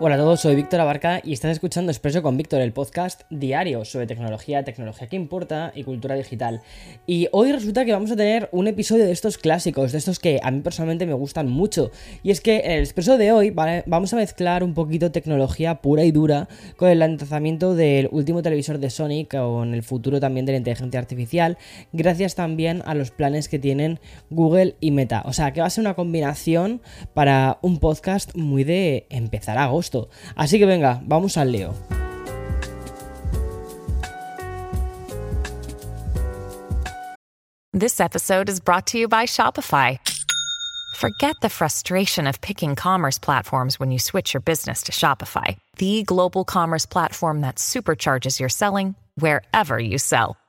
Hola a todos, soy Víctor Abarca y estás escuchando Expreso con Víctor, el podcast diario sobre tecnología, tecnología que importa y cultura digital. Y hoy resulta que vamos a tener un episodio de estos clásicos, de estos que a mí personalmente me gustan mucho. Y es que en el Expreso de hoy vamos a mezclar un poquito tecnología pura y dura con el lanzamiento del último televisor de Sony, con el futuro también de la inteligencia artificial, gracias también a los planes que tienen Google y Meta. O sea, que va a ser una combinación para un podcast muy de empezar a agosto. Así que venga, vamos al lío. This episode is brought to you by Shopify. Forget the frustration of picking commerce platforms when you switch your business to Shopify, the global commerce platform that supercharges your selling wherever you sell.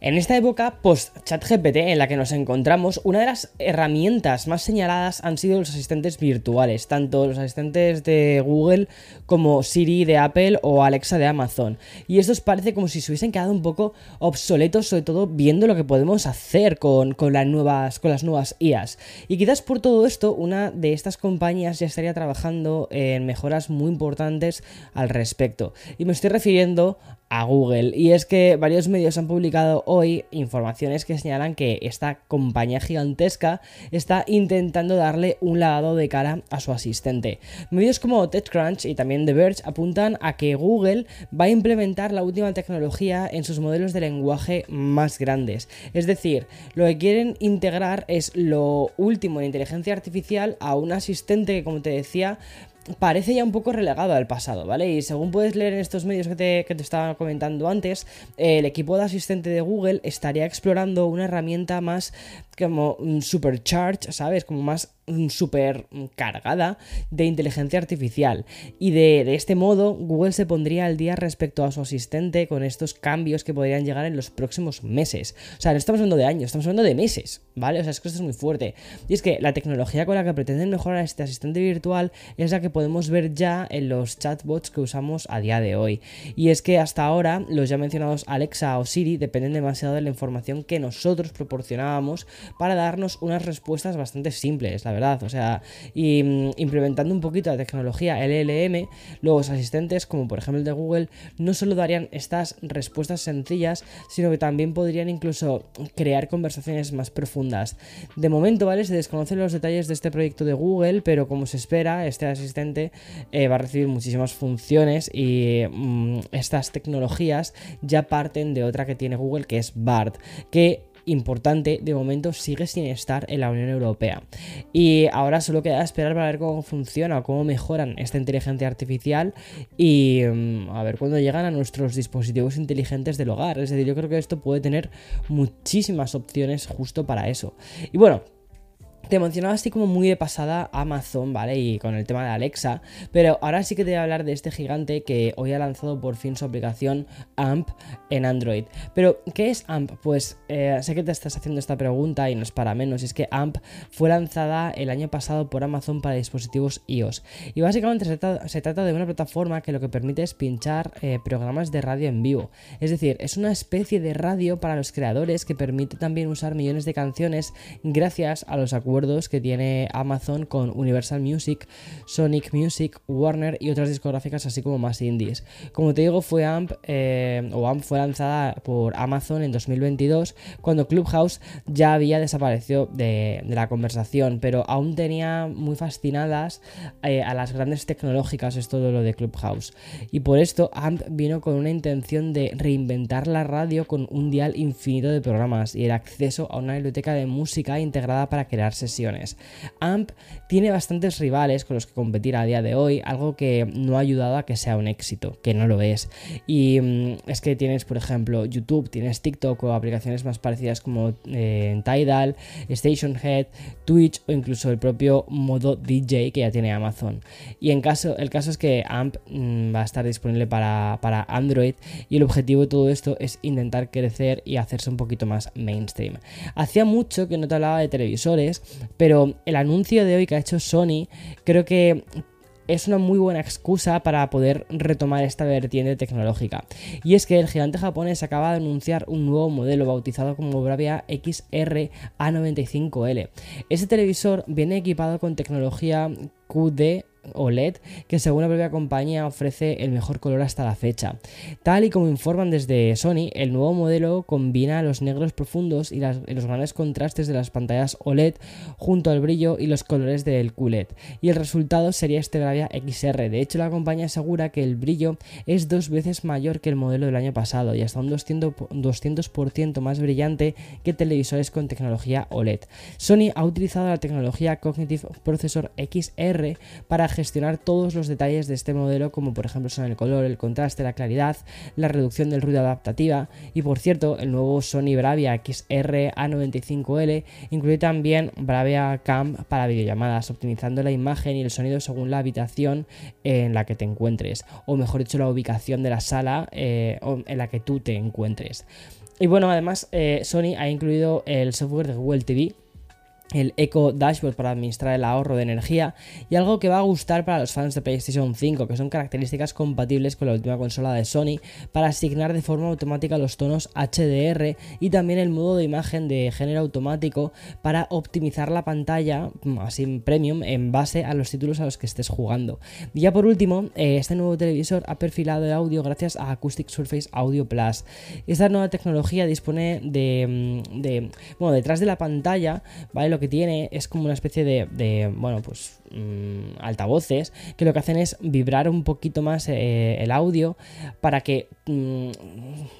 En esta época post-ChatGPT en la que nos encontramos, una de las herramientas más señaladas han sido los asistentes virtuales, tanto los asistentes de Google como Siri de Apple o Alexa de Amazon. Y estos parece como si se hubiesen quedado un poco obsoletos, sobre todo viendo lo que podemos hacer con, las, nuevas, con las nuevas IAs. Y quizás por todo esto, una de estas compañías ya estaría trabajando en mejoras muy importantes al respecto. Y me estoy refiriendo a Google. Y es que varios medios han publicado hoy informaciones que señalan que esta compañía gigantesca está intentando darle un lavado de cara a su asistente. Medios como TechCrunch y también The Verge apuntan a que Google va a implementar la última tecnología en sus modelos de lenguaje más grandes. Es decir, lo que quieren integrar es lo último en inteligencia artificial a un asistente que, como te decía, parece ya un poco relegado al pasado, ¿vale? Y según puedes leer en estos medios que te, que te estaba comentando antes, el equipo de asistente de Google estaría explorando una herramienta más como supercharge, ¿sabes? Como más super cargada de inteligencia artificial. Y de, este modo, Google se pondría al día respecto a su asistente con estos cambios que podrían llegar en los próximos meses. O sea, no estamos hablando de años, estamos hablando de meses, ¿vale? O sea, es que esto es muy fuerte. Y es que la tecnología con la que pretenden mejorar este asistente virtual es la que podemos ver ya en los chatbots que usamos a día de hoy. Y es que hasta ahora los ya mencionados Alexa o Siri dependen demasiado de la información que nosotros proporcionábamos para darnos unas respuestas bastante simples, la verdad. O sea, y mm, implementando un poquito la tecnología LLM, los asistentes, como por ejemplo el de Google, no solo darían estas respuestas sencillas, sino que también podrían incluso crear conversaciones más profundas. De momento, ¿vale? Se desconocen los detalles de este proyecto de Google, pero como se espera, este asistente eh, va a recibir muchísimas funciones y mm, estas tecnologías ya parten de otra que tiene Google, que es BART, que importante, de momento sigue sin estar en la Unión Europea. Y ahora solo queda esperar para ver cómo funciona o cómo mejoran esta inteligencia artificial y mm, a ver cuándo llegan a nuestros dispositivos inteligentes del hogar. Es decir, yo creo que esto puede tener muchísimas opciones justo para eso. Y bueno, te mencionaba así como muy de pasada Amazon, ¿vale? Y con el tema de Alexa. Pero ahora sí que te voy a hablar de este gigante que hoy ha lanzado por fin su aplicación AMP en Android. Pero, ¿qué es AMP? Pues eh, sé que te estás haciendo esta pregunta y no es para menos. Es que AMP fue lanzada el año pasado por Amazon para dispositivos iOS. Y básicamente se trata, de una plataforma que lo que permite es pinchar eh, programas de radio en vivo. Es decir, es una especie de radio para los creadores que permite también usar millones de canciones gracias a los acuerdos que tiene Amazon con Universal Music, Sonic Music, Warner y otras discográficas así como más indies. Como te digo, fue AMP eh, o AMP fue lanzada por Amazon en 2022 cuando Clubhouse ya había desaparecido de, la conversación, pero aún tenía muy fascinadas eh, a las grandes tecnológicas esto de lo de Clubhouse. Y por esto AMP vino con una intención de reinventar la radio con un dial infinito de programas y el acceso a una biblioteca de música integrada para crear sesiones. AMP tiene bastantes rivales con los que competir a día de hoy, algo que no ha ayudado a que sea un éxito, que no lo es. Y mm, es que tienes, por ejemplo, YouTube, tienes TikTok o aplicaciones más parecidas como eh, Tidal, Station Head, Twitch o incluso el propio modo DJ que ya tiene Amazon. Y en caso, el caso es que AMP mm, va a estar disponible para, para Android y el objetivo de todo esto es intentar crecer y hacerse un poquito más mainstream. Hacía mucho que no te hablaba de televisores, pero el anuncio de hoy que ha hecho Sony creo que es una muy buena excusa para poder retomar esta vertiente tecnológica. Y es que el gigante japonés acaba de anunciar un nuevo modelo bautizado como Bravia XR A95L. Este televisor viene equipado con tecnología QD OLED que según la propia compañía ofrece el mejor color hasta la fecha. Tal y como informan desde Sony, el nuevo modelo combina los negros profundos y, los grandes contrastes de las pantallas OLED junto al brillo y los colores del QLED. Y el resultado sería este Bravia XR. De hecho, la compañía asegura que el brillo es dos veces mayor que el modelo del año pasado y hasta un 200%, 200 más brillante que televisores con tecnología OLED. Sony ha utilizado la tecnología Cognitive Processor XR para gestionar todos los detalles de este modelo, como por ejemplo son el color, el contraste, la claridad, la reducción del ruido adaptativa. Y por cierto, el nuevo Sony Bravia XR A95L incluye también Bravia Cam para videollamadas, optimizando la imagen y el sonido según la habitación en la que te encuentres, o mejor dicho, la ubicación de la sala eh, en la que tú te encuentres. Y bueno, además eh, Sony ha incluido el software de Google TV el Eco Dashboard para administrar el ahorro de energía y algo que va a gustar para los fans de PlayStation 5, que son características compatibles con la última consola de Sony para asignar de forma automática los tonos HDR y también el modo de imagen de género automático para optimizar la pantalla, mm, así premium, en base a los títulos a los que estés jugando. Y ya por último, eh, este nuevo televisor ha perfilado el audio gracias a Acoustic Surface Audio Plus. Esta nueva tecnología dispone de, mm, de bueno, detrás de la pantalla, ¿vale? Que tiene es como una especie de, bueno, pues mm, altavoces que lo que hacen es vibrar un poquito más eh, el audio para que mm,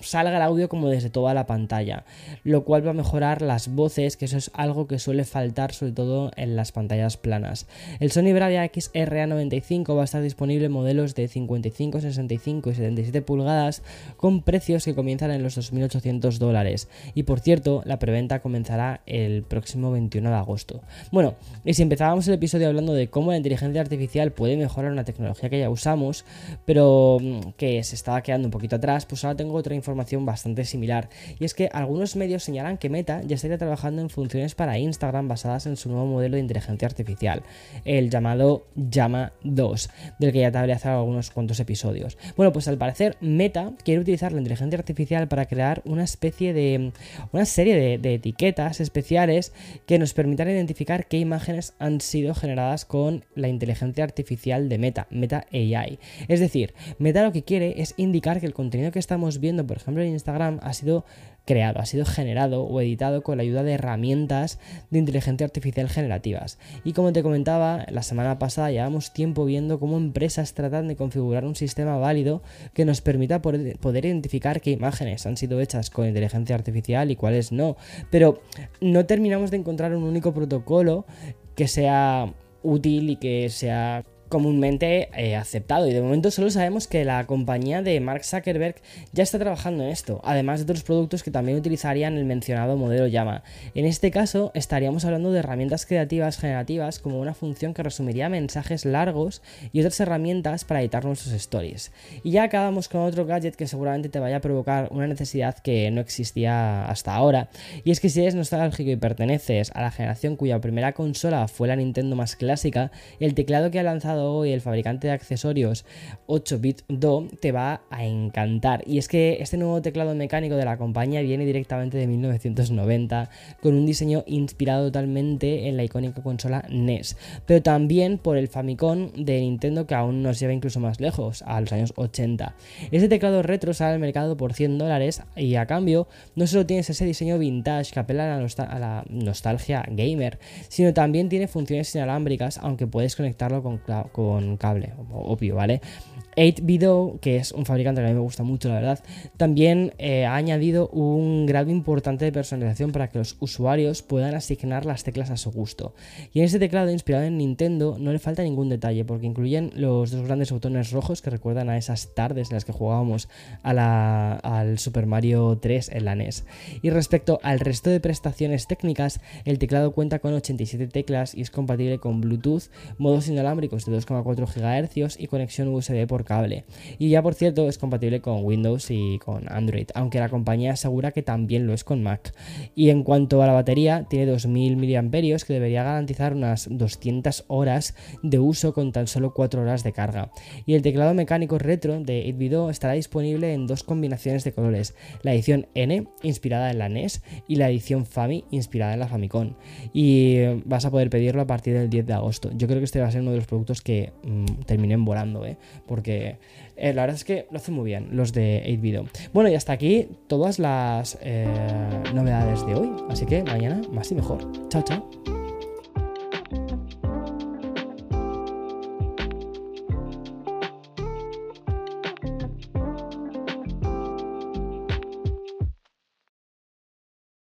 salga el audio como desde toda la pantalla, lo cual va a mejorar las voces, que eso es algo que suele faltar sobre todo en las pantallas planas. El Sony Bravia XRA95 va a estar disponible en modelos de 55, 65 y 77 pulgadas con precios que comienzan en los 2.800 dólares. Y por cierto, la preventa comenzará el próximo 21 de agosto. Bueno, y si empezábamos el episodio hablando de cómo la inteligencia artificial puede mejorar una tecnología que ya usamos, pero mm, que se estaba quedando un poquito atrás, pues ahora tengo otra información bastante similar. Y es que algunos medios señalan que Meta ya estaría trabajando en funciones para Instagram basadas en su nuevo modelo de inteligencia artificial, el llamado Llama 2, del que ya te hablé hace algunos cuantos episodios. Bueno, pues al parecer Meta quiere utilizar la inteligencia artificial para crear una especie de. una serie de, de etiquetas especiales que nos permitan identificar qué imágenes han sido generadas con la inteligencia artificial de Meta, Meta AI. Es decir, Meta lo que quiere es indicar que el contenido que estamos viendo, por ejemplo en Instagram, ha sido creado, ha sido generado o editado con la ayuda de herramientas de inteligencia artificial generativas. Y como te comentaba, la semana pasada llevamos tiempo viendo cómo empresas tratan de configurar un sistema válido que nos permita poder identificar qué imágenes han sido hechas con inteligencia artificial y cuáles no. Pero no terminamos de encontrar un único protocolo que sea útil y que sea comúnmente eh, aceptado y de momento solo sabemos que la compañía de Mark Zuckerberg ya está trabajando en esto, además de otros productos que también utilizarían el mencionado modelo llama. En este caso estaríamos hablando de herramientas creativas generativas como una función que resumiría mensajes largos y otras herramientas para editar nuestros stories. Y ya acabamos con otro gadget que seguramente te vaya a provocar una necesidad que no existía hasta ahora, y es que si eres nostálgico y perteneces a la generación cuya primera consola fue la Nintendo más clásica, el teclado que ha lanzado hoy el fabricante de accesorios 8-bit Do te va a encantar. Y es que este nuevo teclado mecánico de la compañía viene directamente de 1990 con un diseño inspirado totalmente en la icónica consola NES, pero también por el Famicom de Nintendo que aún nos lleva incluso más lejos, a los años 80. Este teclado retro sale al mercado por 100 dólares y a cambio no solo tienes ese diseño vintage que apela a la, a la nostalgia gamer, sino también tiene funciones inalámbricas aunque puedes conectarlo con, con cable, obvio, ¿vale? 8Bido, que es un fabricante que a mí me gusta mucho, la verdad, también eh, ha añadido un grado importante de personalización para que los usuarios puedan asignar las teclas a su gusto. Y en este teclado inspirado en Nintendo no le falta ningún detalle, porque incluyen los dos grandes botones rojos que recuerdan a esas tardes en las que jugábamos al Super Mario 3 en la NES. Y respecto al resto de prestaciones técnicas, el teclado cuenta con 87 teclas y es compatible con Bluetooth, modos inalámbricos de 2,4 GHz y conexión USB por cable. Y ya por cierto es compatible con Windows y con Android, aunque la compañía asegura que también lo es con Mac. Y en cuanto a la batería, tiene 2000 mAh que debería garantizar unas 200 horas de uso con tan solo 4 horas de carga. Y el teclado mecánico retro de 8 estará disponible en dos combinaciones de colores, la edición N, inspirada en la NES, y la edición Fami, inspirada en la Famicom. Y vas a poder pedirlo a partir del 10 de agosto. Yo creo que este va a ser uno de los productos que mm, terminen volando, ¿eh? porque eh, la verdad es que lo hacen muy bien los de 8Video. Bueno, y hasta aquí todas las eh, novedades de hoy. Así que mañana más y mejor. Chao, chao.